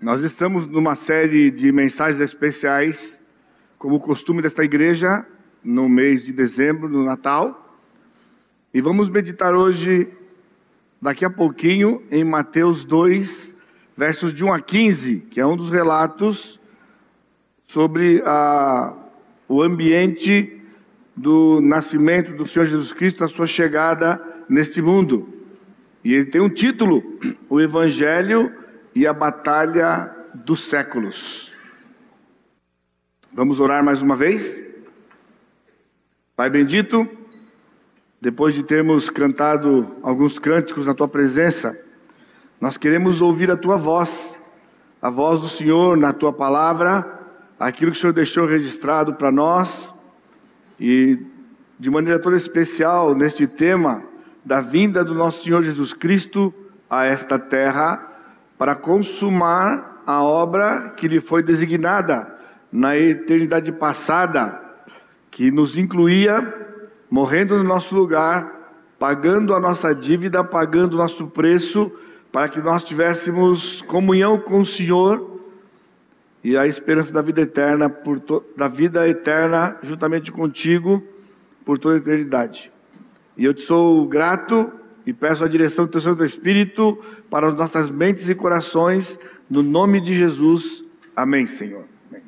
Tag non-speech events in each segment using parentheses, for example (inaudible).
Nós estamos numa série de mensagens especiais, como costume desta igreja, no mês de dezembro, no Natal. E vamos meditar hoje, daqui a pouquinho, em Mateus 2, versos de 1 a 15, que é um dos relatos sobre a, o ambiente do nascimento do Senhor Jesus Cristo, a sua chegada neste mundo. E ele tem um título: O Evangelho e a Batalha dos Séculos. Vamos orar mais uma vez? Pai bendito, depois de termos cantado alguns cânticos na tua presença, nós queremos ouvir a tua voz, a voz do Senhor na tua palavra, aquilo que o Senhor deixou registrado para nós, e de maneira toda especial neste tema da vinda do nosso Senhor Jesus Cristo a esta terra para consumar a obra que lhe foi designada na eternidade passada, que nos incluía morrendo no nosso lugar, pagando a nossa dívida, pagando o nosso preço, para que nós tivéssemos comunhão com o Senhor e a esperança da vida eterna, da vida eterna juntamente contigo por toda a eternidade. E eu te sou grato e peço a direção do teu Santo Espírito para as nossas mentes e corações, no nome de Jesus. Amém, Senhor. Amém.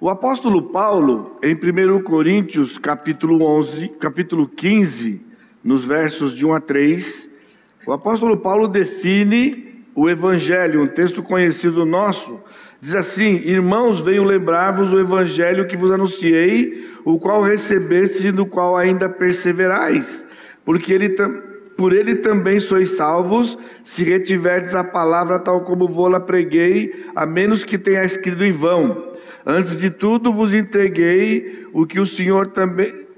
O apóstolo Paulo, em 1 Coríntios, capítulo 11, capítulo 15, nos versos de 1 a 3, o apóstolo Paulo define o evangelho, um texto conhecido nosso, Diz assim: Irmãos, venho lembrar-vos o evangelho que vos anunciei, o qual recebeste e no qual ainda perseverais, porque ele, por ele também sois salvos, se retiverdes a palavra tal como vou-la preguei, a menos que tenha escrito em vão. Antes de tudo vos entreguei o que o Senhor também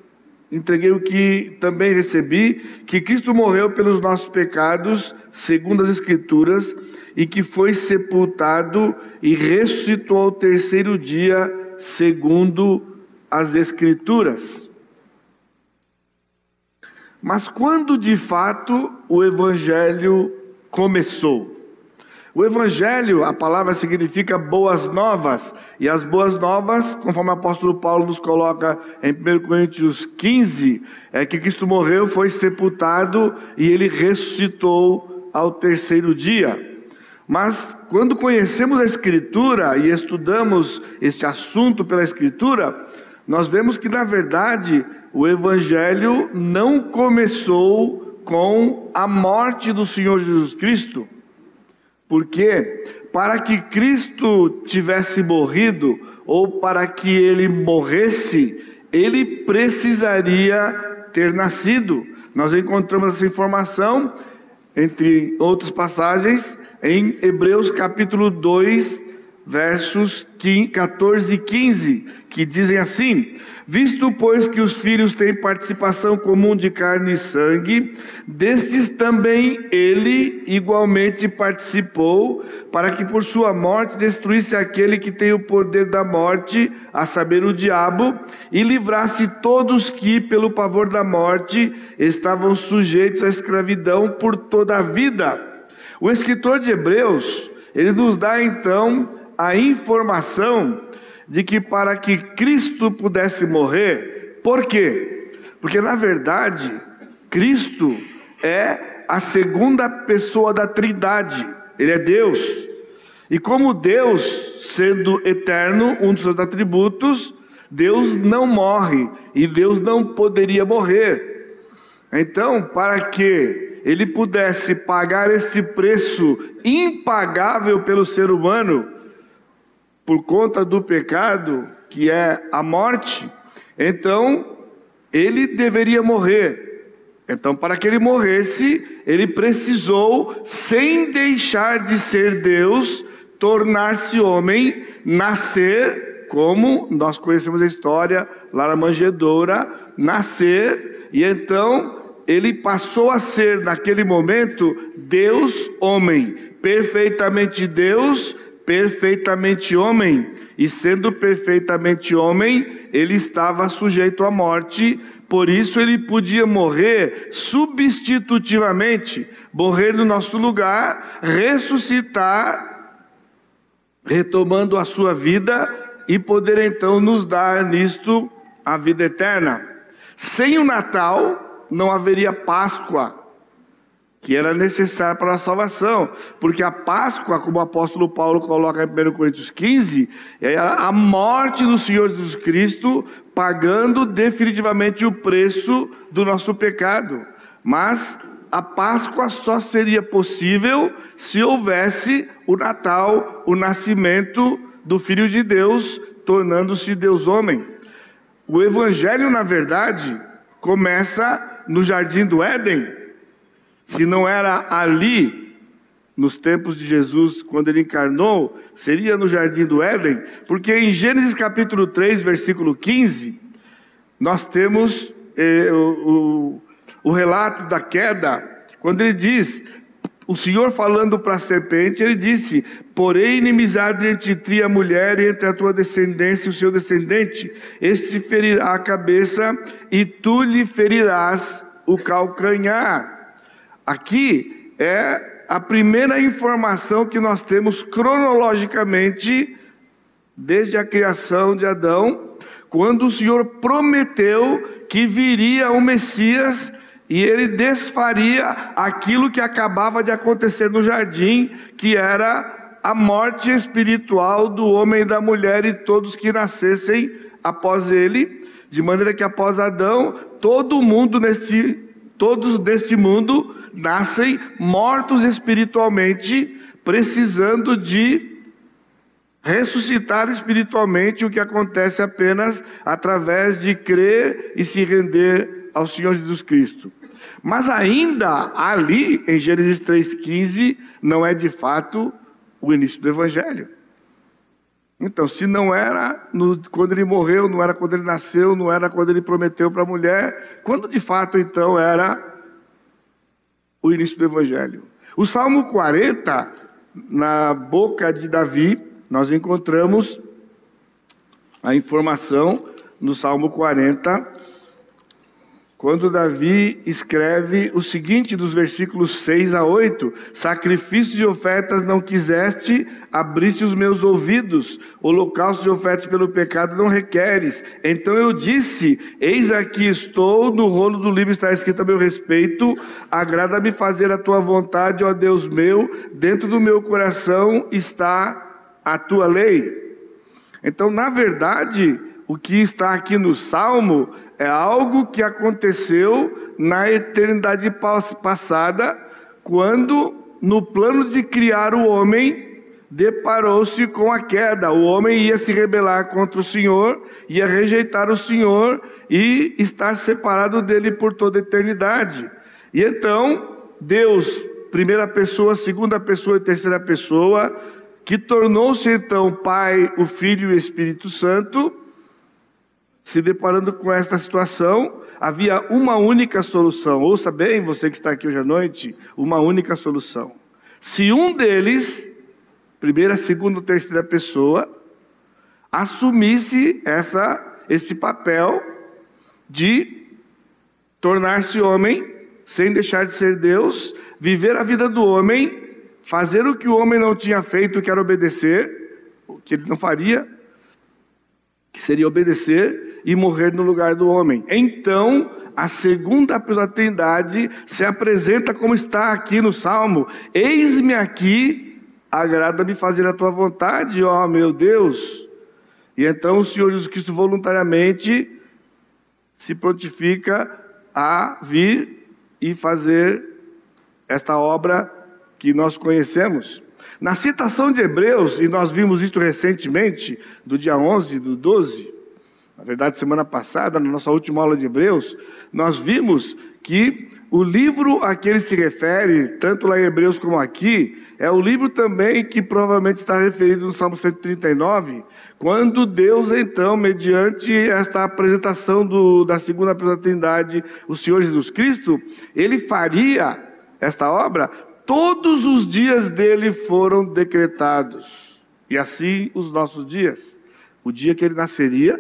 entreguei o que também recebi, que Cristo morreu pelos nossos pecados, segundo as escrituras, e que foi sepultado e ressuscitou ao terceiro dia, segundo as Escrituras. Mas quando de fato o Evangelho começou? O Evangelho, a palavra significa boas novas, e as boas novas, conforme o apóstolo Paulo nos coloca em 1 Coríntios 15, é que Cristo morreu, foi sepultado e ele ressuscitou ao terceiro dia. Mas quando conhecemos a Escritura e estudamos este assunto pela Escritura, nós vemos que na verdade o Evangelho não começou com a morte do Senhor Jesus Cristo, porque para que Cristo tivesse morrido ou para que ele morresse, ele precisaria ter nascido. Nós encontramos essa informação entre outras passagens em Hebreus capítulo 2, versos 14 e 15, que dizem assim: Visto, pois, que os filhos têm participação comum de carne e sangue, destes também ele igualmente participou, para que por sua morte destruísse aquele que tem o poder da morte, a saber, o diabo, e livrasse todos que, pelo pavor da morte, estavam sujeitos à escravidão por toda a vida. O escritor de Hebreus, ele nos dá então a informação de que para que Cristo pudesse morrer, por quê? Porque na verdade, Cristo é a segunda pessoa da Trindade, ele é Deus. E como Deus, sendo eterno, um dos seus atributos, Deus não morre e Deus não poderia morrer. Então, para que ele pudesse pagar esse preço impagável pelo ser humano, por conta do pecado, que é a morte, então ele deveria morrer. Então, para que ele morresse, ele precisou, sem deixar de ser Deus, tornar-se homem, nascer, como nós conhecemos a história lá na manjedoura, nascer, e então ele passou a ser, naquele momento, Deus homem, perfeitamente Deus, perfeitamente homem, e sendo perfeitamente homem, ele estava sujeito à morte, por isso ele podia morrer substitutivamente, morrer no nosso lugar, ressuscitar, retomando a sua vida e poder então nos dar nisto a vida eterna. Sem o Natal não haveria Páscoa, que era necessária para a salvação, porque a Páscoa, como o apóstolo Paulo coloca em 1 Coríntios 15, é a morte do Senhor Jesus Cristo, pagando definitivamente o preço do nosso pecado. Mas a Páscoa só seria possível se houvesse o Natal, o nascimento do Filho de Deus, tornando-se Deus homem. O Evangelho, na verdade, começa no jardim do Éden se não era ali, nos tempos de Jesus, quando ele encarnou, seria no jardim do Éden, porque em Gênesis capítulo 3, versículo 15, nós temos eh, o, o, o relato da queda, quando ele diz: o Senhor falando para a serpente, ele disse: Porém, inimizade entre ti a mulher, e entre a tua descendência e o seu descendente, este te ferirá a cabeça, e tu lhe ferirás o calcanhar. Aqui é a primeira informação que nós temos cronologicamente desde a criação de Adão, quando o Senhor prometeu que viria o Messias e ele desfaria aquilo que acabava de acontecer no jardim, que era a morte espiritual do homem e da mulher e todos que nascessem após ele, de maneira que após Adão, todo mundo neste todos deste mundo nascem mortos espiritualmente, precisando de ressuscitar espiritualmente, o que acontece apenas através de crer e se render ao Senhor Jesus Cristo. Mas ainda ali, em Gênesis 3,15, não é de fato o início do Evangelho. Então, se não era no, quando ele morreu, não era quando ele nasceu, não era quando ele prometeu para a mulher, quando de fato então era o início do Evangelho. O Salmo 40, na boca de Davi, nós encontramos a informação no Salmo 40, quando Davi escreve o seguinte dos versículos 6 a 8: Sacrifícios e ofertas não quiseste, abriste os meus ouvidos, holocausto e ofertas pelo pecado não requeres. Então eu disse: Eis aqui estou, no rolo do livro está escrito a meu respeito, agrada-me fazer a tua vontade, ó Deus meu, dentro do meu coração está a tua lei. Então, na verdade, o que está aqui no Salmo é algo que aconteceu na eternidade passada, quando, no plano de criar o homem, deparou-se com a queda. O homem ia se rebelar contra o Senhor, ia rejeitar o Senhor e estar separado dele por toda a eternidade. E então, Deus, primeira pessoa, segunda pessoa e terceira pessoa, que tornou-se então Pai, o Filho e o Espírito Santo, se deparando com esta situação, havia uma única solução. Ouça bem, você que está aqui hoje à noite, uma única solução. Se um deles, primeira, segunda ou terceira pessoa, assumisse essa, esse papel de tornar-se homem, sem deixar de ser Deus, viver a vida do homem, fazer o que o homem não tinha feito, que era obedecer, o que ele não faria, que seria obedecer, e morrer no lugar do homem. Então, a segunda pessoa da Trindade se apresenta como está aqui no Salmo: Eis-me aqui, agrada-me fazer a tua vontade, ó meu Deus. E então o Senhor Jesus Cristo voluntariamente se prontifica a vir e fazer esta obra que nós conhecemos. Na citação de Hebreus, e nós vimos isso recentemente, do dia 11 do 12, na verdade, semana passada, na nossa última aula de Hebreus, nós vimos que o livro a que ele se refere, tanto lá em Hebreus como aqui, é o livro também que provavelmente está referido no Salmo 139, quando Deus, então, mediante esta apresentação do, da segunda pessoa da Trindade, o Senhor Jesus Cristo, ele faria esta obra, todos os dias dele foram decretados. E assim os nossos dias. O dia que ele nasceria,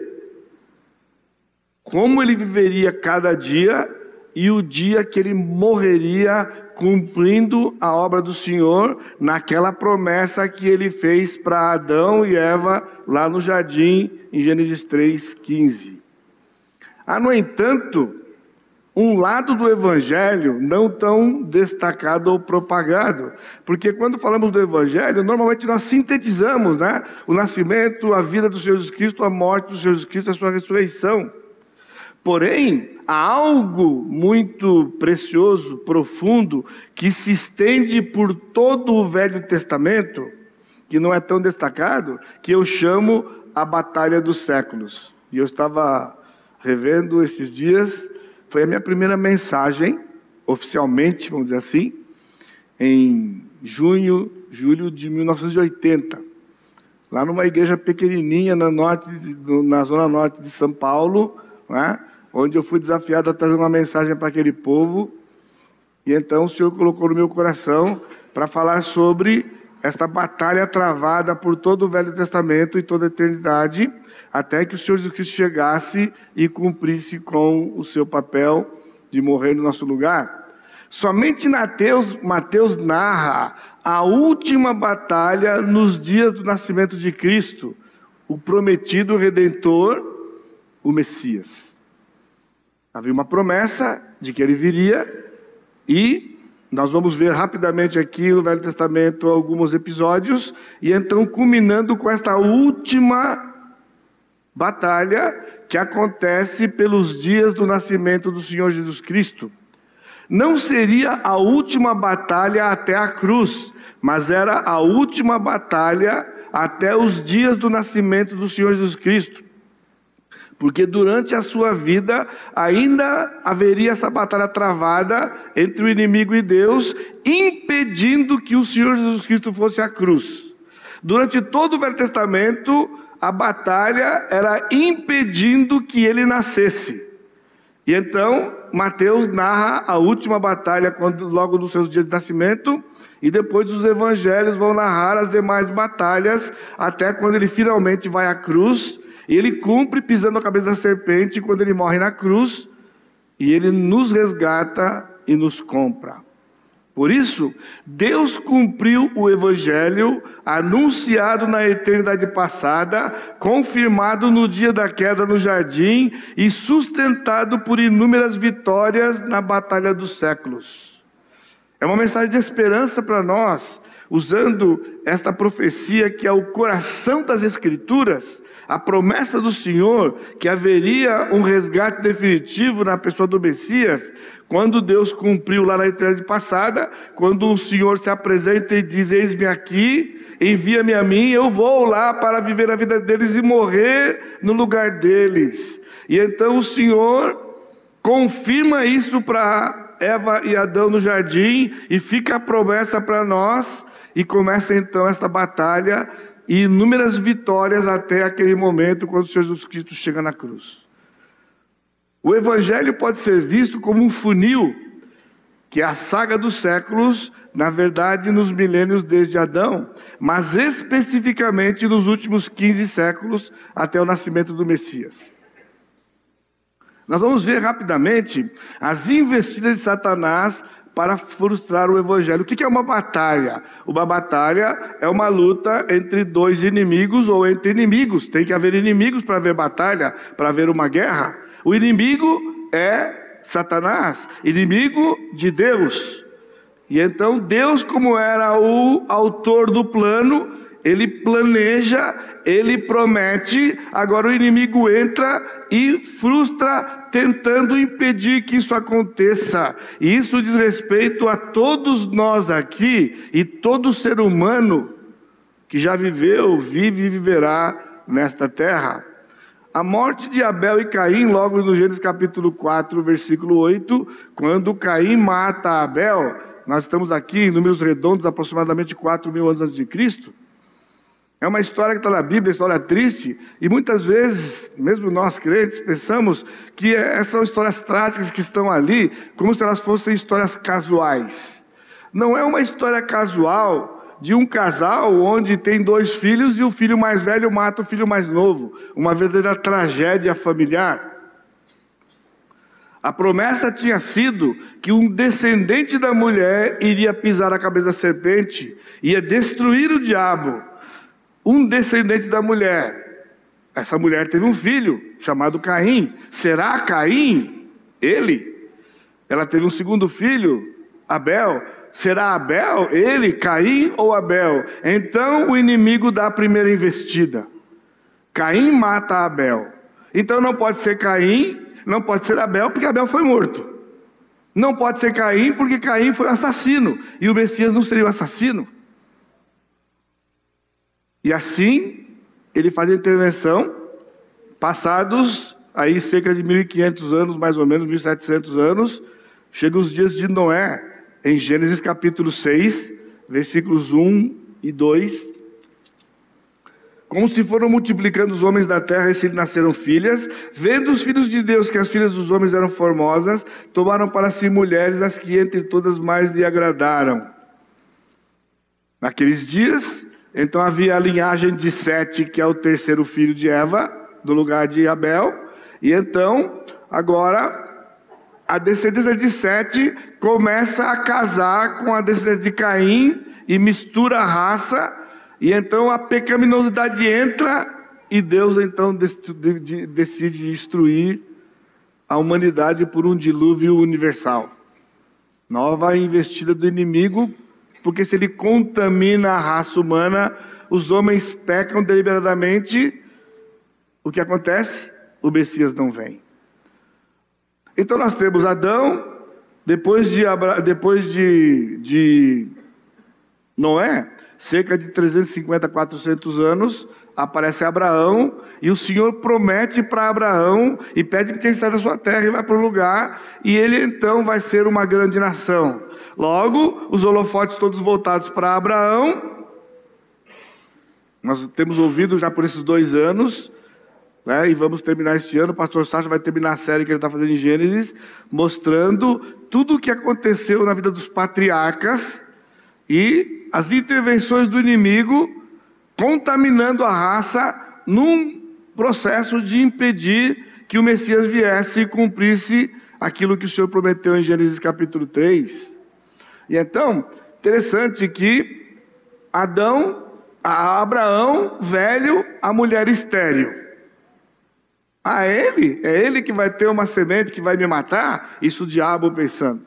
como ele viveria cada dia e o dia que ele morreria cumprindo a obra do Senhor naquela promessa que ele fez para Adão e Eva lá no jardim em Gênesis 3:15. Há, no entanto, um lado do evangelho não tão destacado ou propagado, porque quando falamos do evangelho, normalmente nós sintetizamos, né, o nascimento, a vida do Senhor Jesus Cristo, a morte do Senhor Jesus Cristo, a sua ressurreição. Porém, há algo muito precioso, profundo, que se estende por todo o Velho Testamento, que não é tão destacado, que eu chamo a Batalha dos Séculos. E eu estava revendo esses dias, foi a minha primeira mensagem, oficialmente, vamos dizer assim, em junho, julho de 1980, lá numa igreja pequenininha na, norte, na zona norte de São Paulo, né? onde eu fui desafiado a trazer uma mensagem para aquele povo. E então o Senhor colocou no meu coração para falar sobre esta batalha travada por todo o Velho Testamento e toda a eternidade, até que o Senhor Jesus Cristo chegasse e cumprisse com o seu papel de morrer no nosso lugar. Somente Mateus, Mateus narra a última batalha nos dias do nascimento de Cristo, o prometido redentor, o Messias. Havia uma promessa de que ele viria, e nós vamos ver rapidamente aqui no Velho Testamento alguns episódios, e então culminando com esta última batalha que acontece pelos dias do nascimento do Senhor Jesus Cristo. Não seria a última batalha até a cruz, mas era a última batalha até os dias do nascimento do Senhor Jesus Cristo porque durante a sua vida ainda haveria essa batalha travada entre o inimigo e Deus, impedindo que o Senhor Jesus Cristo fosse à cruz. Durante todo o Velho Testamento, a batalha era impedindo que ele nascesse. E então, Mateus narra a última batalha quando, logo nos seus dias de nascimento, e depois os evangelhos vão narrar as demais batalhas, até quando ele finalmente vai à cruz e ele cumpre pisando a cabeça da serpente quando ele morre na cruz, e ele nos resgata e nos compra. Por isso, Deus cumpriu o evangelho anunciado na eternidade passada, confirmado no dia da queda no jardim e sustentado por inúmeras vitórias na batalha dos séculos. É uma mensagem de esperança para nós, usando esta profecia que é o coração das Escrituras, a promessa do Senhor que haveria um resgate definitivo na pessoa do Messias, quando Deus cumpriu lá na eternidade passada, quando o Senhor se apresenta e diz: Eis-me aqui, envia-me a mim, eu vou lá para viver a vida deles e morrer no lugar deles. E então o Senhor confirma isso para Eva e Adão no jardim, e fica a promessa para nós e começa então esta batalha e inúmeras vitórias até aquele momento quando Jesus Cristo chega na cruz. O Evangelho pode ser visto como um funil, que é a saga dos séculos, na verdade, nos milênios desde Adão, mas especificamente nos últimos 15 séculos até o nascimento do Messias. Nós vamos ver rapidamente as investidas de Satanás para frustrar o evangelho. O que é uma batalha? Uma batalha é uma luta entre dois inimigos ou entre inimigos. Tem que haver inimigos para haver batalha, para haver uma guerra. O inimigo é Satanás, inimigo de Deus. E então Deus, como era o autor do plano, ele planeja, ele promete, agora o inimigo entra e frustra, tentando impedir que isso aconteça. E isso diz respeito a todos nós aqui e todo ser humano que já viveu, vive e viverá nesta terra. A morte de Abel e Caim, logo no Gênesis capítulo 4, versículo 8, quando Caim mata Abel, nós estamos aqui em números redondos, aproximadamente 4 mil anos antes de Cristo. É uma história que está na Bíblia, história triste, e muitas vezes, mesmo nós crentes, pensamos que essas são histórias trágicas que estão ali, como se elas fossem histórias casuais. Não é uma história casual de um casal onde tem dois filhos e o filho mais velho mata o filho mais novo. Uma verdadeira tragédia familiar. A promessa tinha sido que um descendente da mulher iria pisar a cabeça da serpente, ia destruir o diabo. Um descendente da mulher. Essa mulher teve um filho chamado Caim. Será Caim ele? Ela teve um segundo filho, Abel. Será Abel ele, Caim ou Abel? Então o inimigo dá a primeira investida. Caim mata Abel. Então não pode ser Caim não pode ser Abel, porque Abel foi morto. Não pode ser Caim, porque Caim foi assassino. E o Messias não seria o assassino. E assim, ele faz a intervenção, passados aí cerca de 1500 anos, mais ou menos 1700 anos, chegam os dias de Noé, em Gênesis capítulo 6, versículos 1 e 2. Como se foram multiplicando os homens da terra e se nasceram filhas, vendo os filhos de Deus que as filhas dos homens eram formosas, tomaram para si mulheres as que entre todas mais lhe agradaram. Naqueles dias, então havia a linhagem de Sete, que é o terceiro filho de Eva, do lugar de Abel, e então, agora, a descendência de Sete começa a casar com a descendência de Caim e mistura a raça e então a pecaminosidade entra e Deus então decide destruir a humanidade por um dilúvio universal. Nova investida do inimigo, porque se ele contamina a raça humana, os homens pecam deliberadamente, o que acontece? O Messias não vem. Então nós temos Adão, depois de, depois de, de Noé, cerca de 350, 400 anos, aparece Abraão e o Senhor promete para Abraão e pede que ele saia da sua terra e vá para o lugar e ele então vai ser uma grande nação. Logo, os holofotes todos voltados para Abraão. Nós temos ouvido já por esses dois anos, né, e vamos terminar este ano. O pastor Sacha vai terminar a série que ele está fazendo em Gênesis, mostrando tudo o que aconteceu na vida dos patriarcas e as intervenções do inimigo contaminando a raça num processo de impedir que o Messias viesse e cumprisse aquilo que o Senhor prometeu em Gênesis capítulo 3. E então, interessante que Adão, Abraão, velho, a mulher estéril. A ele, é ele que vai ter uma semente que vai me matar? Isso o diabo pensando.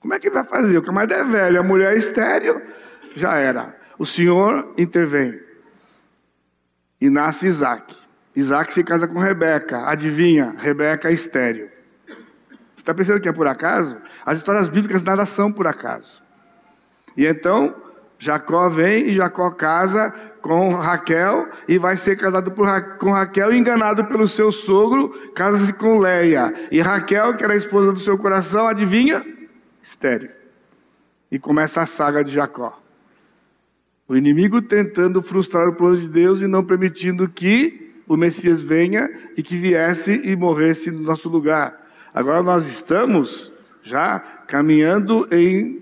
Como é que vai fazer? O camarada é velho, a mulher é estéreo, já era. O Senhor intervém. E nasce Isaac. Isaac se casa com Rebeca. Adivinha? Rebeca é estéreo. Você está pensando que é por acaso? As histórias bíblicas nada são por acaso. E então, Jacó vem e Jacó casa com Raquel e vai ser casado por, com Raquel, enganado pelo seu sogro, casa-se com Leia. E Raquel, que era a esposa do seu coração, adivinha? estéreo. E começa a saga de Jacó. O inimigo tentando frustrar o plano de Deus e não permitindo que o Messias venha e que viesse e morresse no nosso lugar. Agora nós estamos já caminhando em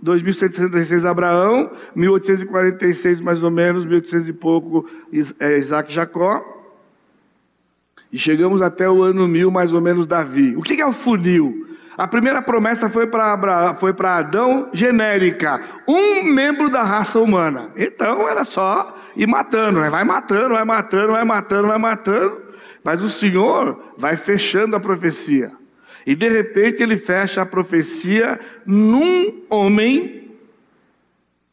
2166 Abraão, 1846 mais ou menos, 1800 e pouco é, Isaac e Jacó. E chegamos até o ano 1000 mais ou menos Davi. O que é o funil? A primeira promessa foi para foi Adão genérica, um membro da raça humana. Então era só ir matando, né? vai matando, vai matando, vai matando, vai matando. Mas o Senhor vai fechando a profecia. E de repente ele fecha a profecia num homem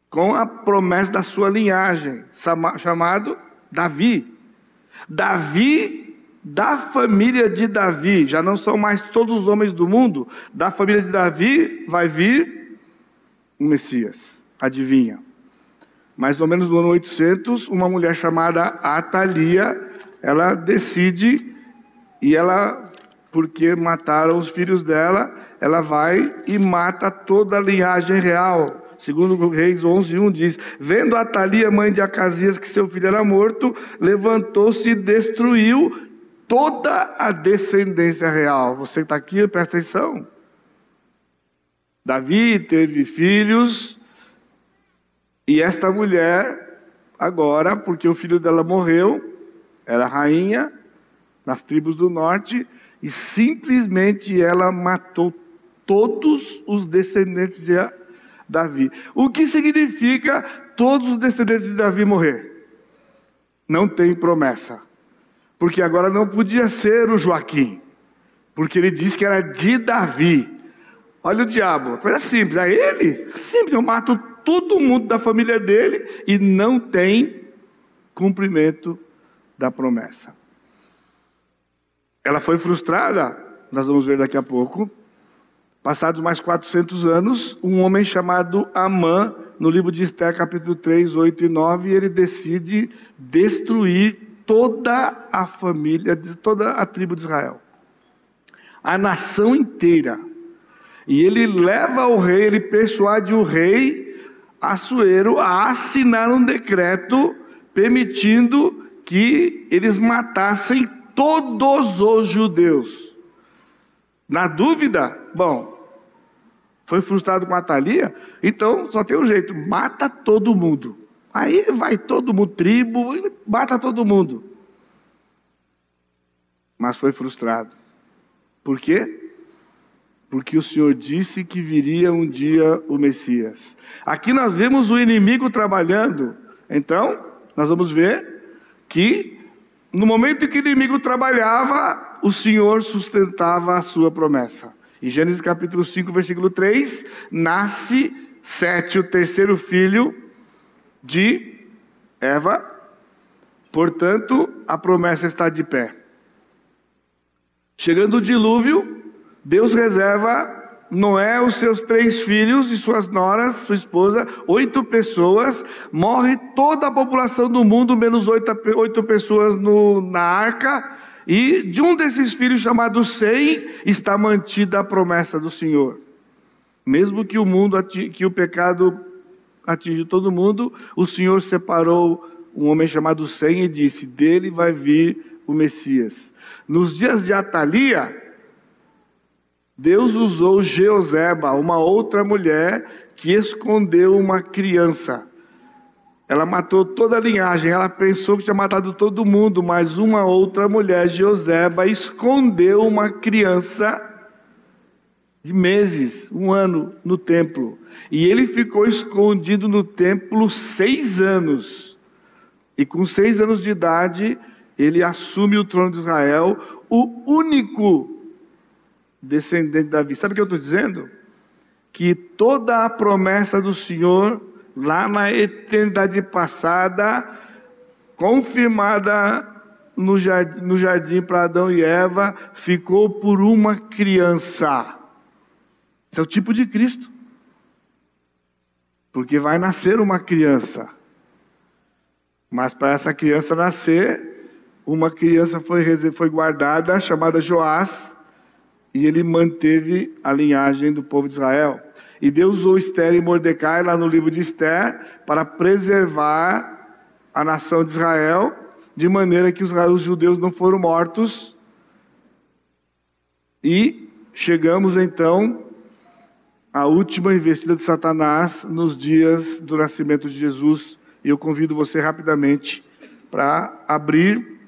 com a promessa da sua linhagem, chamado Davi. Davi da família de Davi, já não são mais todos os homens do mundo, da família de Davi vai vir o Messias. Adivinha? Mais ou menos no ano 800, uma mulher chamada Atalia, ela decide e ela porque mataram os filhos dela, ela vai e mata toda a linhagem real. Segundo Reis 11:1 diz: "Vendo Atalia, mãe de Acasias, que seu filho era morto, levantou-se e destruiu toda a descendência real. Você está aqui, presta atenção. Davi teve filhos, E esta mulher, agora, porque o filho dela morreu, era rainha nas tribos do norte, e simplesmente ela matou todos os descendentes de Davi. O que significa todos os descendentes de Davi morrer? Não tem promessa. Porque agora não podia ser o Joaquim, porque ele disse que era de Davi. Olha o diabo, coisa simples. É ele, simples, eu mato todo mundo da família dele e não tem cumprimento da promessa. Ela foi frustrada, nós vamos ver daqui a pouco. Passados mais 400 anos, um homem chamado Amã, no livro de Esther, capítulo 3, 8 e 9, ele decide destruir toda a família, toda a tribo de Israel. A nação inteira. E ele leva o rei, ele persuade o rei Assuero a assinar um decreto permitindo que eles matassem todos os judeus. Na dúvida, bom, foi frustrado com a Thalia, então só tem um jeito: mata todo mundo. Aí vai todo mundo, tribo, mata todo mundo. Mas foi frustrado. Por quê? Porque o Senhor disse que viria um dia o Messias. Aqui nós vemos o inimigo trabalhando. Então, nós vamos ver que no momento em que o inimigo trabalhava, o Senhor sustentava a sua promessa. Em Gênesis capítulo 5, versículo 3, nasce Sete, o terceiro filho de Eva. Portanto, a promessa está de pé. Chegando o dilúvio, Deus reserva Noé, os seus três filhos e suas noras, sua esposa, oito pessoas, morre toda a população do mundo, menos oito, oito pessoas no, na arca, e de um desses filhos, chamado Sem, está mantida a promessa do Senhor. Mesmo que o mundo, que o pecado atinge todo mundo, o Senhor separou um homem chamado Sem e disse: dele vai vir o Messias. Nos dias de Atalia, Deus usou Jeoseba, uma outra mulher que escondeu uma criança. Ela matou toda a linhagem, ela pensou que tinha matado todo mundo, mas uma outra mulher, Jeoseba, escondeu uma criança de meses, um ano, no templo. E ele ficou escondido no templo seis anos. E com seis anos de idade, ele assume o trono de Israel, o único descendente de Davi. Sabe o que eu estou dizendo? Que toda a promessa do Senhor, lá na eternidade passada, confirmada no jardim, no jardim para Adão e Eva, ficou por uma criança. Esse é o tipo de Cristo. Porque vai nascer uma criança. Mas para essa criança nascer, uma criança foi, foi guardada, chamada Joás, e ele manteve a linhagem do povo de Israel. E Deus usou Esther e Mordecai lá no livro de Esther para preservar a nação de Israel, de maneira que os, os judeus não foram mortos. E chegamos então à última investida de Satanás nos dias do nascimento de Jesus. E eu convido você rapidamente para abrir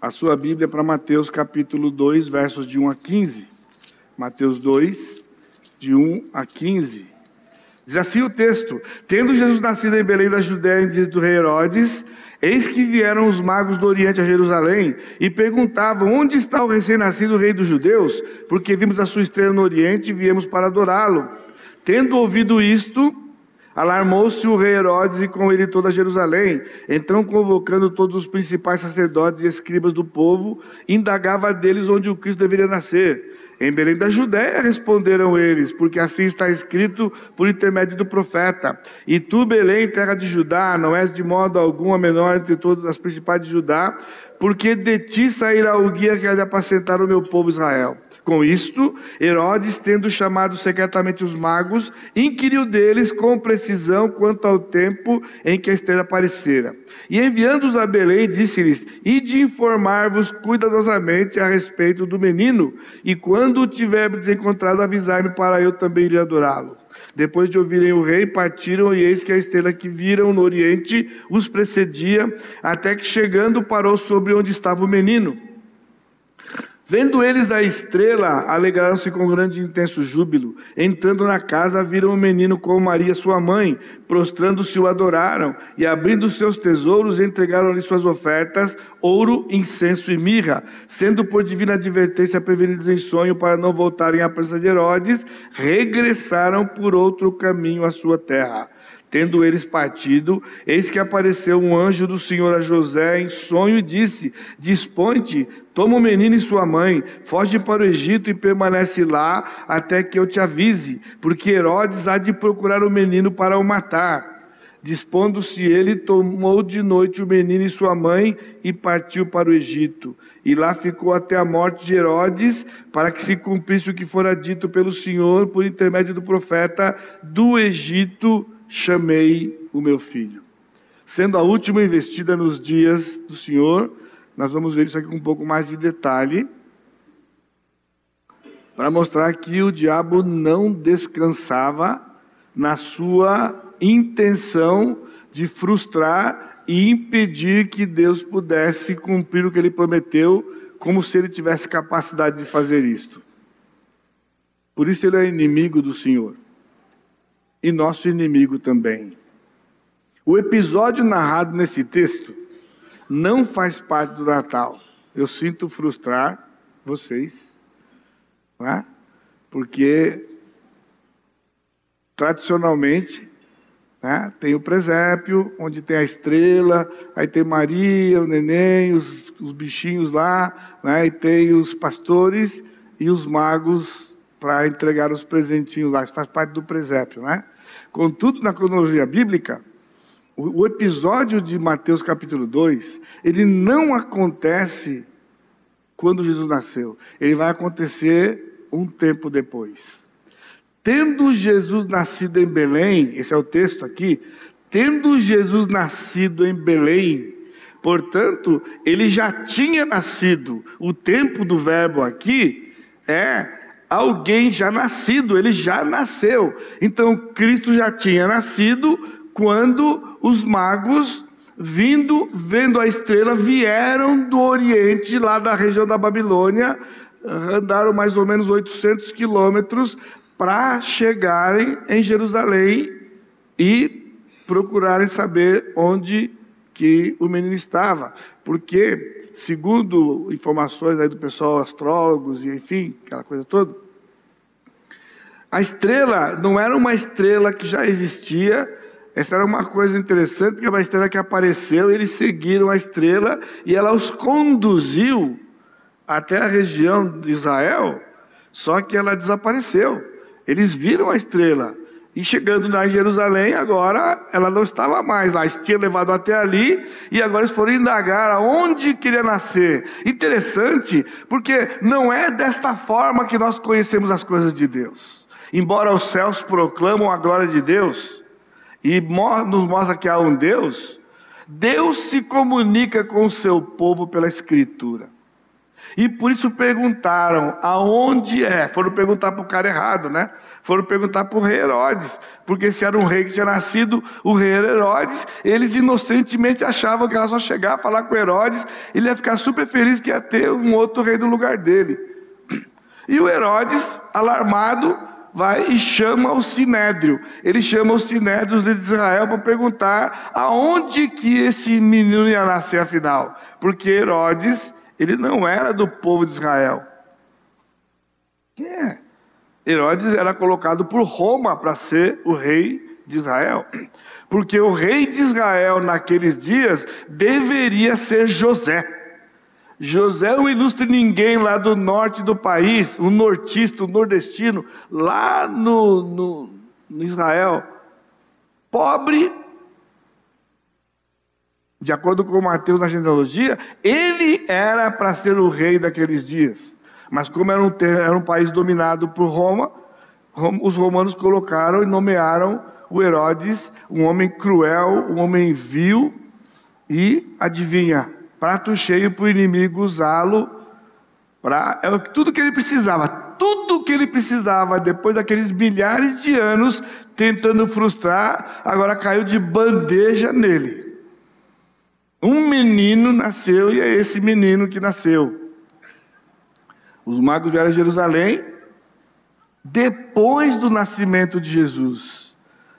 a sua Bíblia para Mateus capítulo 2, versos de 1 a 15. Mateus 2, de 1 a 15. Diz assim o texto: Tendo Jesus nascido em Belém da Judéia em dias do rei Herodes, eis que vieram os magos do Oriente a Jerusalém e perguntavam: Onde está o recém-nascido rei dos judeus? Porque vimos a sua estrela no Oriente e viemos para adorá-lo. Tendo ouvido isto, Alarmou-se o rei Herodes e com ele toda Jerusalém. Então, convocando todos os principais sacerdotes e escribas do povo, indagava deles onde o Cristo deveria nascer. Em Belém da Judéia responderam eles, porque assim está escrito por intermédio do profeta: E tu, Belém, terra de Judá, não és de modo algum a menor entre todas as principais de Judá, porque de ti sairá o guia que há de apacentar o meu povo Israel. Com isto, Herodes, tendo chamado secretamente os magos, inquiriu deles com precisão quanto ao tempo em que a estrela aparecera. E enviando-os a Belém, disse-lhes: Ide informar-vos cuidadosamente a respeito do menino, e quando o tiverdes encontrado, avisai-me para eu também ir adorá-lo. Depois de ouvirem o rei, partiram, e eis que a estrela que viram no oriente os precedia, até que chegando parou sobre onde estava o menino. Vendo eles a estrela, alegraram-se com grande e intenso júbilo. Entrando na casa, viram o menino com Maria, sua mãe. Prostrando-se, o adoraram. E abrindo seus tesouros, entregaram-lhe suas ofertas: ouro, incenso e mirra. Sendo por divina advertência prevenidos em sonho para não voltarem à presença de Herodes, regressaram por outro caminho à sua terra. Tendo eles partido, eis que apareceu um anjo do Senhor a José em sonho e disse: Dispõe-te, toma o menino e sua mãe, foge para o Egito e permanece lá até que eu te avise, porque Herodes há de procurar o menino para o matar. Dispondo-se ele, tomou de noite o menino e sua mãe e partiu para o Egito. E lá ficou até a morte de Herodes, para que se cumprisse o que fora dito pelo Senhor por intermédio do profeta do Egito chamei o meu filho. Sendo a última investida nos dias do Senhor, nós vamos ver isso aqui com um pouco mais de detalhe, para mostrar que o diabo não descansava na sua intenção de frustrar e impedir que Deus pudesse cumprir o que ele prometeu, como se ele tivesse capacidade de fazer isto. Por isso ele é inimigo do Senhor e nosso inimigo também. O episódio narrado nesse texto não faz parte do Natal. Eu sinto frustrar vocês, não é? porque tradicionalmente né, tem o presépio, onde tem a estrela, aí tem Maria, o neném, os, os bichinhos lá, né, e tem os pastores e os magos para entregar os presentinhos lá. Isso faz parte do presépio, né? Contudo, na cronologia bíblica, o episódio de Mateus capítulo 2, ele não acontece quando Jesus nasceu. Ele vai acontecer um tempo depois. Tendo Jesus nascido em Belém, esse é o texto aqui, tendo Jesus nascido em Belém, portanto, ele já tinha nascido. O tempo do verbo aqui é alguém já nascido, ele já nasceu. Então Cristo já tinha nascido quando os magos, vindo, vendo a estrela, vieram do Oriente, lá da região da Babilônia, andaram mais ou menos 800 quilômetros para chegarem em Jerusalém e procurarem saber onde que o menino estava, porque segundo informações aí do pessoal astrólogos e enfim, aquela coisa toda, a estrela não era uma estrela que já existia, essa era uma coisa interessante, porque é uma estrela que apareceu, eles seguiram a estrela e ela os conduziu até a região de Israel, só que ela desapareceu. Eles viram a estrela, e chegando lá em Jerusalém, agora ela não estava mais lá, eles tinham levado até ali e agora eles foram indagar aonde queria nascer. Interessante, porque não é desta forma que nós conhecemos as coisas de Deus. Embora os céus proclamam a glória de Deus e nos mostra que há um Deus, Deus se comunica com o seu povo pela Escritura. E por isso perguntaram aonde é. Foram perguntar para o cara errado, né? Foram perguntar para o rei Herodes, porque se era um rei que tinha nascido, o rei Herodes, eles inocentemente achavam que era só chegar, falar com Herodes, ele ia ficar super feliz que ia ter um outro rei no lugar dele. (clears throat) E o Herodes, alarmado, vai e chama o Sinédrio. Ele chama o Sinédrio de Israel para perguntar aonde que esse menino ia nascer afinal. Porque Herodes ele não era do povo de Israel. Quem é? Herodes era colocado por Roma para ser o rei de Israel. Porque o rei de Israel naqueles dias deveria ser José. José é um ilustre ninguém lá do norte do país, um nortista, um nordestino, lá no, no, no Israel. Pobre, de acordo com Mateus na genealogia, ele era para ser o rei daqueles dias. Mas como era um, era um país dominado por Roma, os romanos colocaram e nomearam o Herodes um homem cruel, um homem vil, e adivinha, prato cheio para o inimigo usá-lo para é tudo que ele precisava, tudo que ele precisava depois daqueles milhares de anos tentando frustrar, agora caiu de bandeja nele. Um menino nasceu e é esse menino que nasceu. Os magos vieram a Jerusalém depois do nascimento de Jesus.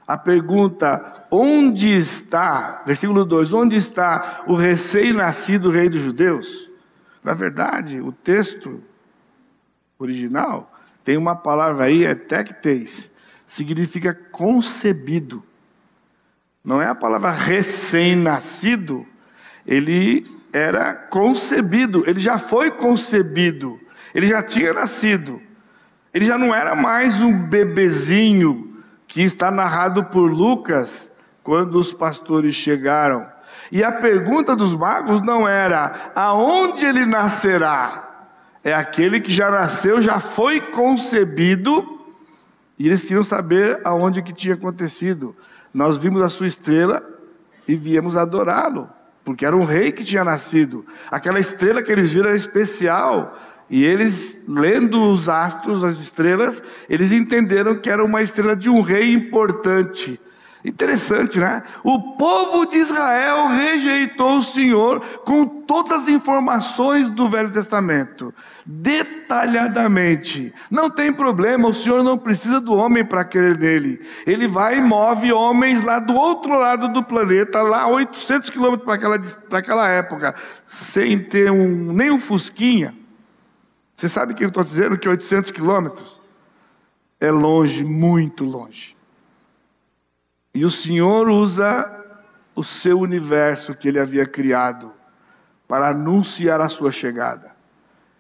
A pergunta, onde está, versículo 2, onde está o recém-nascido rei dos judeus? Na verdade, o texto original tem uma palavra aí, é tecteis, significa concebido. Não é a palavra recém-nascido, ele era concebido, ele já foi concebido, ele já tinha nascido. Ele já não era mais um bebezinho que está narrado por Lucas quando os pastores chegaram. E a pergunta dos magos não era aonde ele nascerá. É aquele que já nasceu, já foi concebido, e eles queriam saber aonde que tinha acontecido. Nós vimos a sua estrela e viemos adorá-lo, porque era um rei que tinha nascido. Aquela estrela que eles viram era especial, e eles, lendo os astros, as estrelas, eles entenderam que era uma estrela de um rei importante. Interessante, né? O povo de Israel rejeitou o Senhor com todas as informações do Velho Testamento, detalhadamente. Não tem problema, o Senhor não precisa do homem para querer nele. Ele vai e move homens lá do outro lado do planeta, lá 800 quilômetros para aquela, aquela época, sem ter um, nem um fusquinha. Você sabe o que eu estou dizendo? Que 800 quilômetros é longe, muito longe. E o Senhor usa o seu universo que ele havia criado para anunciar a sua chegada.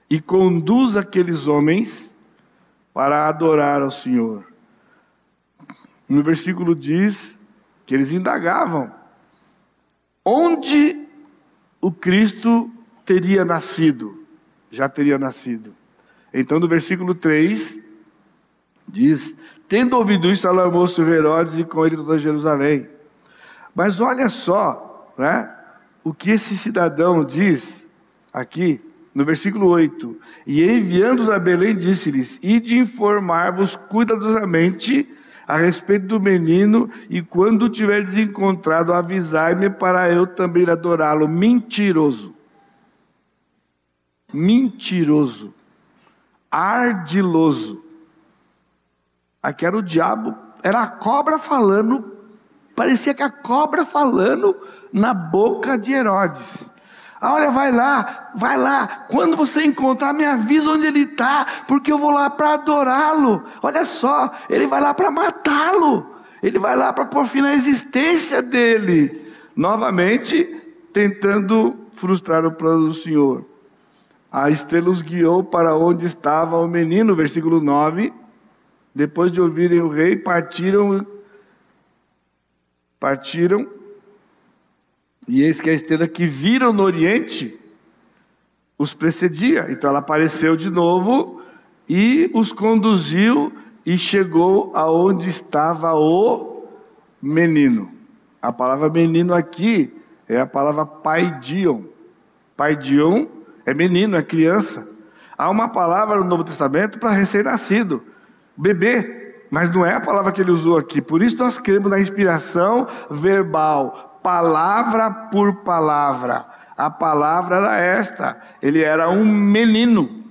E conduz aqueles homens para adorar ao Senhor. No versículo diz que eles indagavam onde o Cristo teria nascido já teria nascido. Então, no versículo 3, diz: Tendo ouvido isso, alarmou-se Herodes e com ele toda Jerusalém. Mas olha só, né? O que esse cidadão diz aqui, no versículo 8: E enviando-os a Belém, disse-lhes: Ide informar-vos cuidadosamente a respeito do menino, e quando tiverdes encontrado, avisai-me para eu também adorá-lo. Mentiroso mentiroso, ardiloso. Aqui era o diabo, era a cobra falando, parecia que a cobra falando na boca de Herodes. Ah, olha, vai lá, vai lá. Quando você encontrar, me avisa onde ele está, porque eu vou lá para adorá-lo. Olha só, ele vai lá para matá-lo. Ele vai lá para pôr fim na existência dele. Novamente, tentando frustrar o plano do Senhor. A estrela os guiou para onde estava o menino, versículo 9. Depois de ouvirem o rei, partiram partiram e eis que a estrela que viram no oriente os precedia. Então ela apareceu de novo e os conduziu e chegou aonde estava o menino. A palavra menino aqui é a palavra paidion. Paidion é menino, é criança. Há uma palavra no Novo Testamento para recém-nascido, bebê, mas não é a palavra que ele usou aqui. Por isso nós cremos na inspiração verbal, palavra por palavra. A palavra era esta: ele era um menino.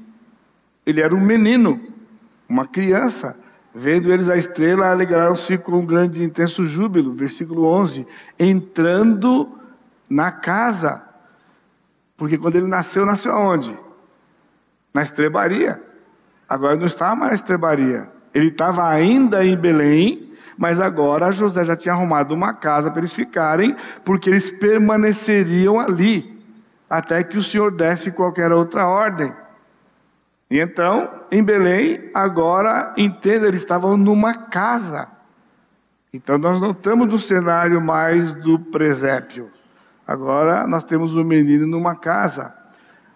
Ele era um menino, uma criança. Vendo eles a estrela, alegraram-se com um grande e intenso júbilo. Versículo 11: Entrando na casa, porque quando ele nasceu, nasceu aonde? Na estrebaria. Agora não estava mais na estrebaria. Ele estava ainda em Belém, mas agora José já tinha arrumado uma casa para eles ficarem, porque eles permaneceriam ali, até que o Senhor desse qualquer outra ordem. E então, em Belém, agora, entenda, eles estavam numa casa. Então nós não estamos no cenário mais do presépio. Agora nós temos um menino numa casa.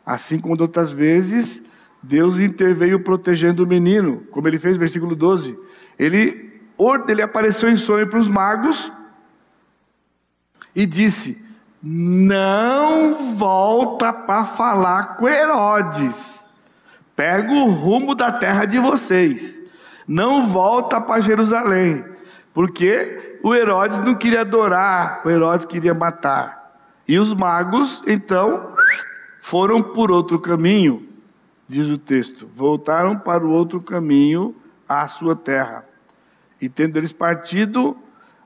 Assim como outras vezes, Deus interveio protegendo o menino, como ele fez versículo 12. Ele, ele apareceu em sonho para os magos e disse: Não volta para falar com Herodes. pega o rumo da terra de vocês, não volta para Jerusalém, porque o Herodes não queria adorar, o Herodes queria matar. E os magos, então, foram por outro caminho, diz o texto, voltaram para o outro caminho à sua terra. E tendo eles partido,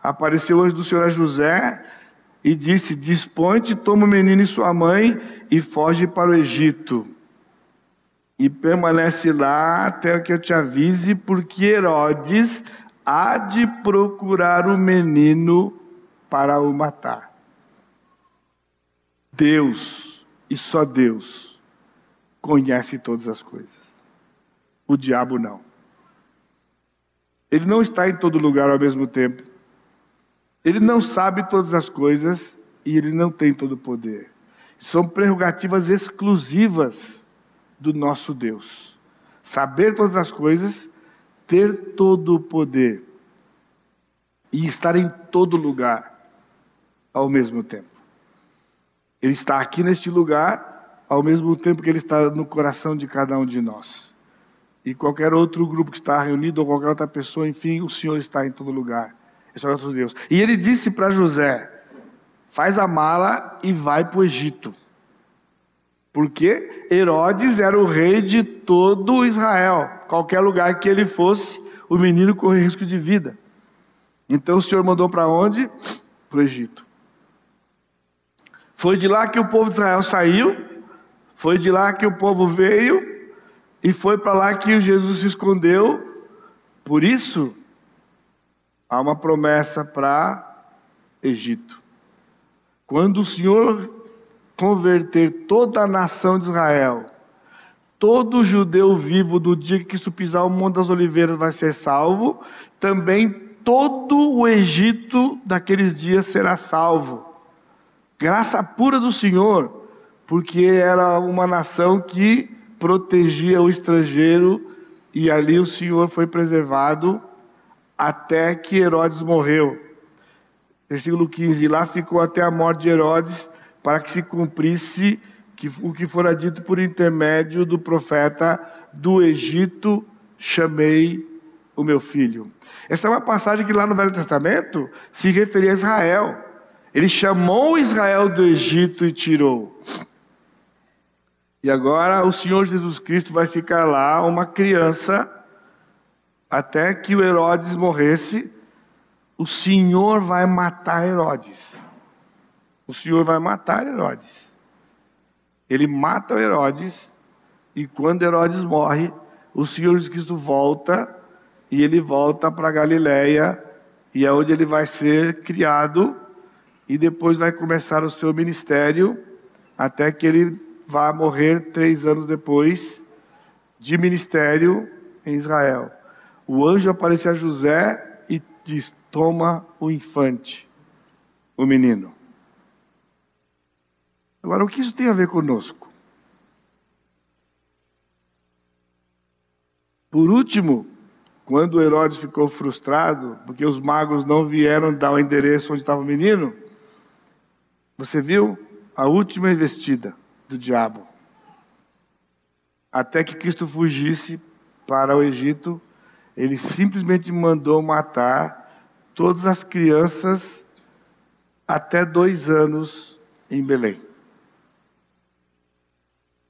apareceu anjo do Senhor a José e disse: Dispõe-te, toma o menino e sua mãe e foge para o Egito. E permanece lá até que eu te avise, porque Herodes há de procurar o menino para o matar. Deus, e só Deus, conhece todas as coisas. O diabo não. Ele não está em todo lugar ao mesmo tempo. Ele não sabe todas as coisas e ele não tem todo o poder. São prerrogativas exclusivas do nosso Deus. Saber todas as coisas, ter todo o poder e estar em todo lugar ao mesmo tempo. Ele está aqui neste lugar, ao mesmo tempo que ele está no coração de cada um de nós. E qualquer outro grupo que está reunido, ou qualquer outra pessoa, enfim, o Senhor está em todo lugar. Esse é o nosso Deus. E ele disse para José: faz a mala e vai para o Egito. Porque Herodes era o rei de todo Israel. Qualquer lugar que ele fosse, o menino corria risco de vida. Então o Senhor mandou para onde? Para o Egito. Foi de lá que o povo de Israel saiu, foi de lá que o povo veio, e foi para lá que Jesus se escondeu. Por isso, há uma promessa para Egito. Quando o Senhor converter toda a nação de Israel, todo judeu vivo do dia que Cristo pisar o Monte das Oliveiras vai ser salvo, também todo o Egito daqueles dias será salvo. Graça pura do Senhor, porque era uma nação que protegia o estrangeiro e ali o Senhor foi preservado até que Herodes morreu. Versículo 15: Lá ficou até a morte de Herodes, para que se cumprisse o que fora dito por intermédio do profeta: Do Egito chamei o meu filho. Esta é uma passagem que lá no Velho Testamento se referia a Israel. Ele chamou Israel do Egito e tirou. E agora o Senhor Jesus Cristo vai ficar lá, uma criança, até que o Herodes morresse. O Senhor vai matar Herodes. O Senhor vai matar Herodes. Ele mata o Herodes, e quando Herodes morre, o Senhor Jesus Cristo volta, e ele volta para Galiléia, e é onde ele vai ser criado e depois vai começar o seu ministério, até que ele vá morrer três anos depois de ministério em Israel. O anjo aparece a José e diz: Toma o infante, o menino. Agora, o que isso tem a ver conosco? Por último, quando Herodes ficou frustrado, porque os magos não vieram dar o endereço onde estava o menino, você viu a última investida do diabo. Até que Cristo fugisse para o Egito, ele simplesmente mandou matar todas as crianças até dois anos em Belém.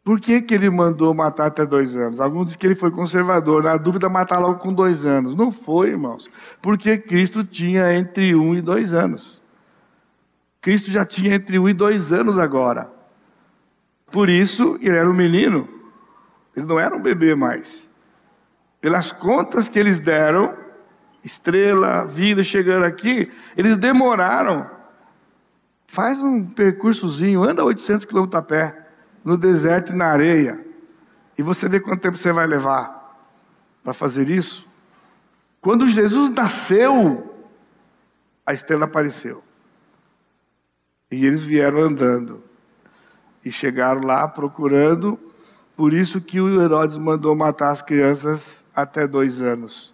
Por que, que ele mandou matar até dois anos? Alguns dizem que ele foi conservador, na dúvida, matar logo com dois anos. Não foi, irmãos, porque Cristo tinha entre um e dois anos. Cristo já tinha entre um e dois anos agora. Por isso, ele era um menino, ele não era um bebê mais. Pelas contas que eles deram, estrela, vida chegando aqui, eles demoraram. Faz um percursozinho, anda 800 quilômetros a pé, no deserto e na areia, e você vê quanto tempo você vai levar para fazer isso. Quando Jesus nasceu, a estrela apareceu. E eles vieram andando e chegaram lá procurando. Por isso que o Herodes mandou matar as crianças até dois anos,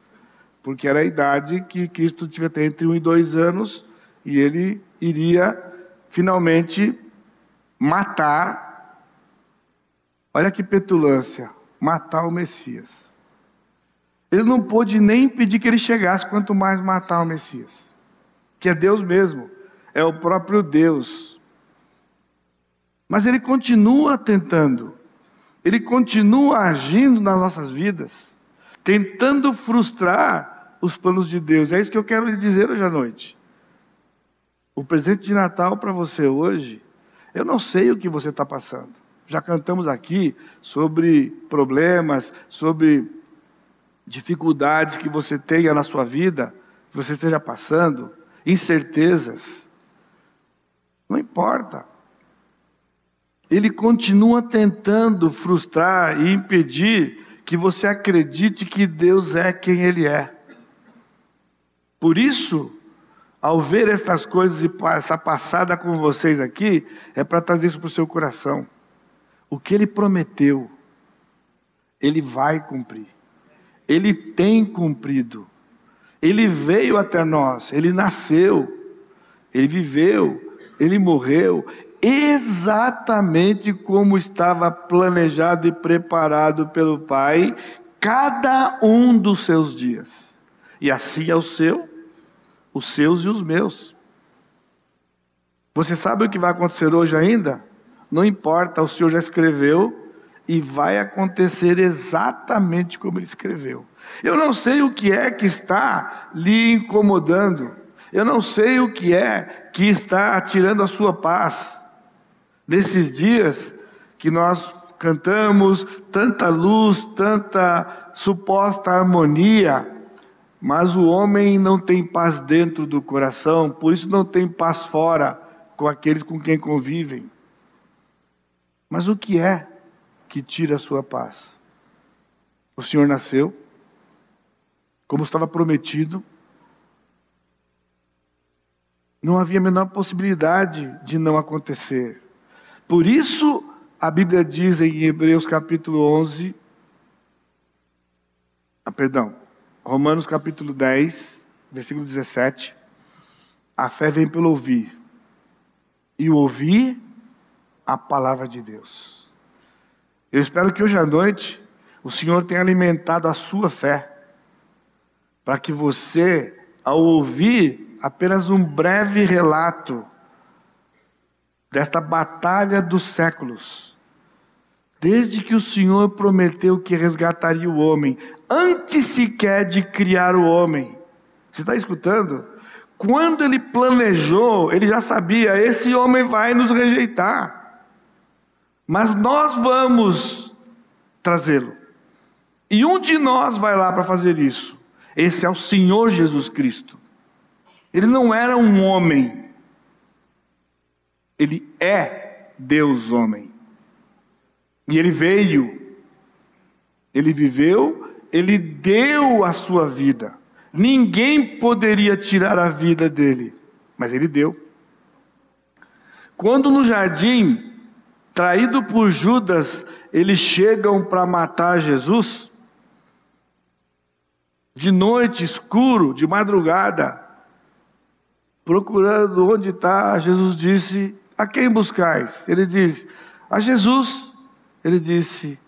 porque era a idade que Cristo tinha entre um e dois anos e ele iria finalmente matar. Olha que petulância! matar o Messias. Ele não pôde nem impedir que ele chegasse, quanto mais matar o Messias, que é Deus mesmo, é o próprio Deus. Mas ele continua tentando, ele continua agindo nas nossas vidas, tentando frustrar os planos de Deus. É isso que eu quero lhe dizer hoje à noite. O presente de Natal para você hoje, eu não sei o que você está passando. Já cantamos aqui sobre problemas, sobre dificuldades que você tenha na sua vida, que você esteja passando, incertezas. Não importa. Ele continua tentando frustrar e impedir que você acredite que Deus é quem Ele é. Por isso, ao ver estas coisas e essa passada com vocês aqui, é para trazer isso para o seu coração. O que ele prometeu, ele vai cumprir. Ele tem cumprido. Ele veio até nós, ele nasceu, ele viveu, ele morreu, exatamente como estava planejado e preparado pelo Pai, cada um dos seus dias. E assim é o seu, os seus e os meus. Você sabe o que vai acontecer hoje ainda? Não importa, o Senhor já escreveu e vai acontecer exatamente como ele escreveu. Eu não sei o que é que está lhe incomodando. Eu não sei o que é que está tirando a sua paz. Nesses dias que nós cantamos tanta luz, tanta suposta harmonia, mas o homem não tem paz dentro do coração, por isso não tem paz fora com aqueles com quem convivem. Mas o que é que tira a sua paz? O Senhor nasceu, como estava prometido, não havia a menor possibilidade de não acontecer. Por isso, a Bíblia diz em Hebreus capítulo 11, ah, perdão, Romanos capítulo 10, versículo 17, a fé vem pelo ouvir, e o ouvir a palavra de Deus. Eu espero que hoje à noite o Senhor tenha alimentado a sua fé, para que você, ao ouvir apenas um breve relato desta batalha dos séculos, desde que o Senhor prometeu que resgataria o homem, antes sequer de criar o homem. Você está escutando? Quando ele planejou, ele já sabia: esse homem vai nos rejeitar mas nós vamos trazê-lo. E um de nós vai lá para fazer isso. Esse é o Senhor Jesus Cristo. Ele não era um homem, ele é Deus homem. E ele veio, ele viveu, ele deu a sua vida. Ninguém poderia tirar a vida dele, mas ele deu. Quando no jardim traído por Judas, eles chegam para matar Jesus. De noite, escuro, de madrugada, procurando onde está, Jesus disse: A quem buscais? Ele diz: A Jesus. Ele disse: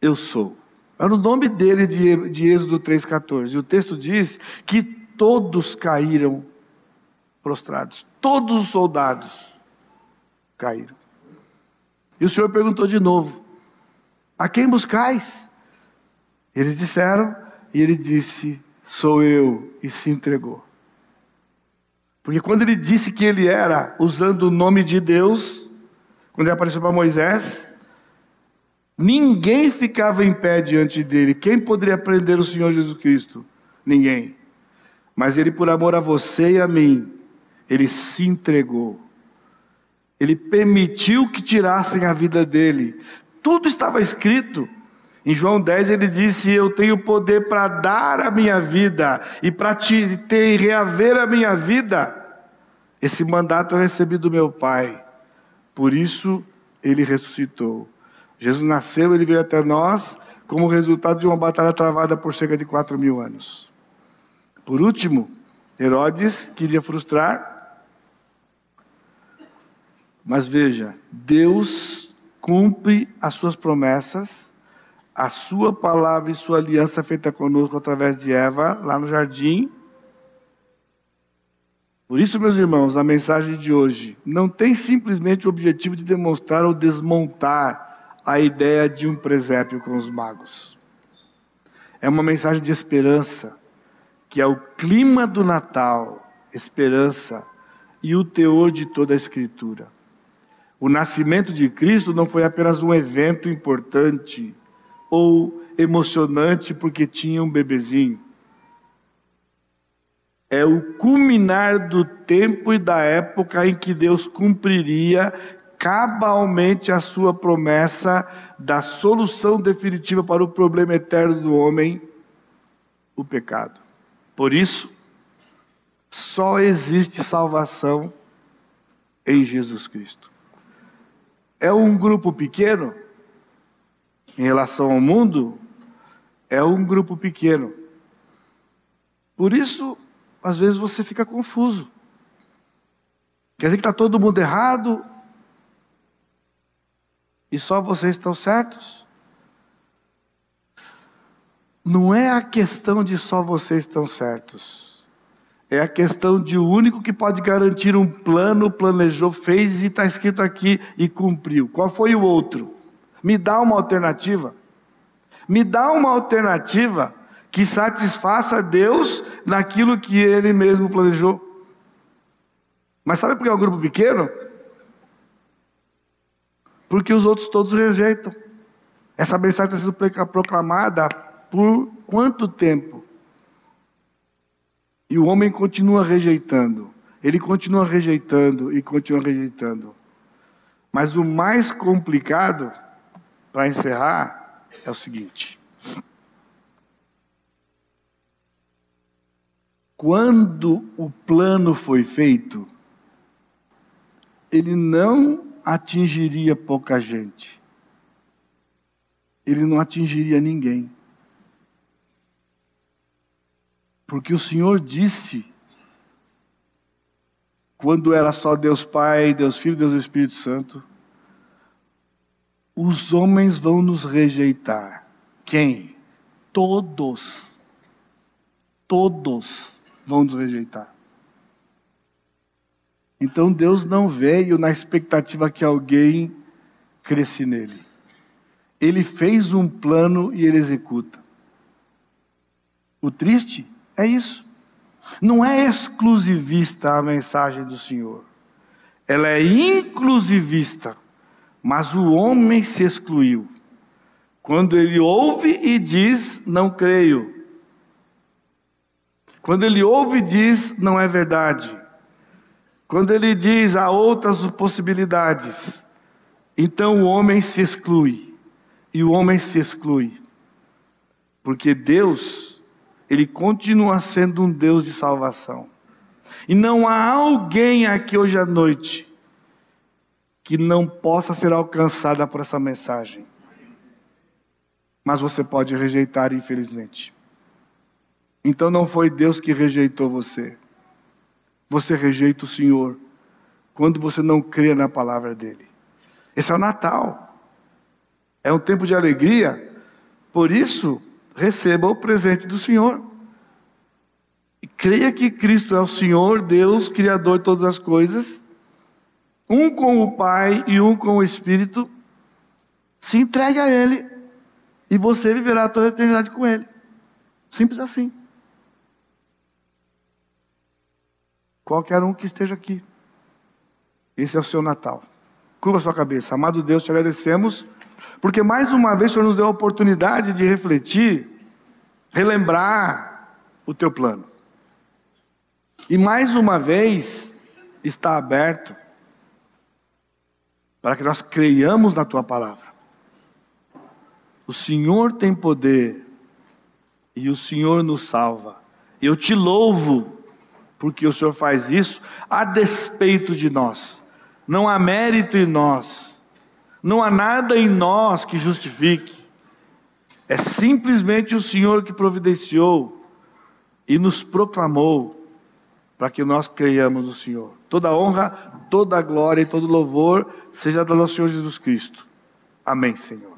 Eu sou. Era o nome dele de, de Êxodo 3,14. E o texto diz que todos caíram prostrados, todos os soldados caíram. E o Senhor perguntou de novo: A quem buscais? Eles disseram, e ele disse: Sou eu, e se entregou. Porque quando ele disse que ele era, usando o nome de Deus, quando ele apareceu para Moisés, ninguém ficava em pé diante dele. Quem poderia prender o Senhor Jesus Cristo? Ninguém. Mas ele, por amor a você e a mim, ele se entregou. Ele permitiu que tirassem a vida dele. Tudo estava escrito. Em João 10 ele disse: Eu tenho poder para dar a minha vida e para te ter reaver a minha vida. Esse mandato eu recebi do meu Pai. Por isso ele ressuscitou. Jesus nasceu, ele veio até nós como resultado de uma batalha travada por cerca de quatro mil anos. Por último, Herodes queria frustrar mas veja, Deus cumpre as suas promessas, a sua palavra e sua aliança feita conosco através de Eva, lá no jardim. Por isso, meus irmãos, a mensagem de hoje não tem simplesmente o objetivo de demonstrar ou desmontar a ideia de um presépio com os magos. É uma mensagem de esperança, que é o clima do Natal, esperança e o teor de toda a Escritura. O nascimento de Cristo não foi apenas um evento importante ou emocionante porque tinha um bebezinho. É o culminar do tempo e da época em que Deus cumpriria cabalmente a sua promessa da solução definitiva para o problema eterno do homem, o pecado. Por isso, só existe salvação em Jesus Cristo. É um grupo pequeno, em relação ao mundo, é um grupo pequeno. Por isso, às vezes você fica confuso. Quer dizer que está todo mundo errado e só vocês estão certos? Não é a questão de só vocês estão certos. É a questão de o único que pode garantir um plano, planejou, fez e está escrito aqui e cumpriu. Qual foi o outro? Me dá uma alternativa. Me dá uma alternativa que satisfaça Deus naquilo que Ele mesmo planejou. Mas sabe por que é um grupo pequeno? Porque os outros todos rejeitam. Essa mensagem está sendo proclamada por quanto tempo? E o homem continua rejeitando. Ele continua rejeitando e continua rejeitando. Mas o mais complicado para encerrar, é o seguinte: quando o plano foi feito, ele não atingiria pouca gente, ele não atingiria ninguém. Porque o Senhor disse, quando era só Deus Pai, Deus Filho, Deus Espírito Santo, os homens vão nos rejeitar. Quem? Todos. Todos vão nos rejeitar. Então Deus não veio na expectativa que alguém cresce nele. Ele fez um plano e ele executa. O triste é isso. Não é exclusivista a mensagem do Senhor. Ela é inclusivista. Mas o homem se excluiu. Quando ele ouve e diz, não creio. Quando ele ouve e diz, não é verdade. Quando ele diz, há outras possibilidades. Então o homem se exclui. E o homem se exclui. Porque Deus, ele continua sendo um Deus de salvação. E não há alguém aqui hoje à noite que não possa ser alcançada por essa mensagem. Mas você pode rejeitar, infelizmente. Então não foi Deus que rejeitou você. Você rejeita o Senhor quando você não crê na palavra dele. Esse é o Natal. É um tempo de alegria. Por isso, receba o presente do Senhor. E creia que Cristo é o Senhor, Deus, Criador de todas as coisas um com o Pai e um com o Espírito, se entregue a Ele e você viverá toda a eternidade com Ele. Simples assim. Qualquer um que esteja aqui. Esse é o seu Natal. Curva sua cabeça. Amado Deus, te agradecemos, porque mais uma vez o Senhor nos deu a oportunidade de refletir, relembrar o teu plano. E mais uma vez está aberto para que nós creiamos na tua palavra. O Senhor tem poder e o Senhor nos salva. Eu te louvo porque o Senhor faz isso a despeito de nós. Não há mérito em nós. Não há nada em nós que justifique. É simplesmente o Senhor que providenciou e nos proclamou para que nós creiamos no Senhor. Toda honra, toda glória e todo louvor seja do nosso Senhor Jesus Cristo. Amém, Senhor.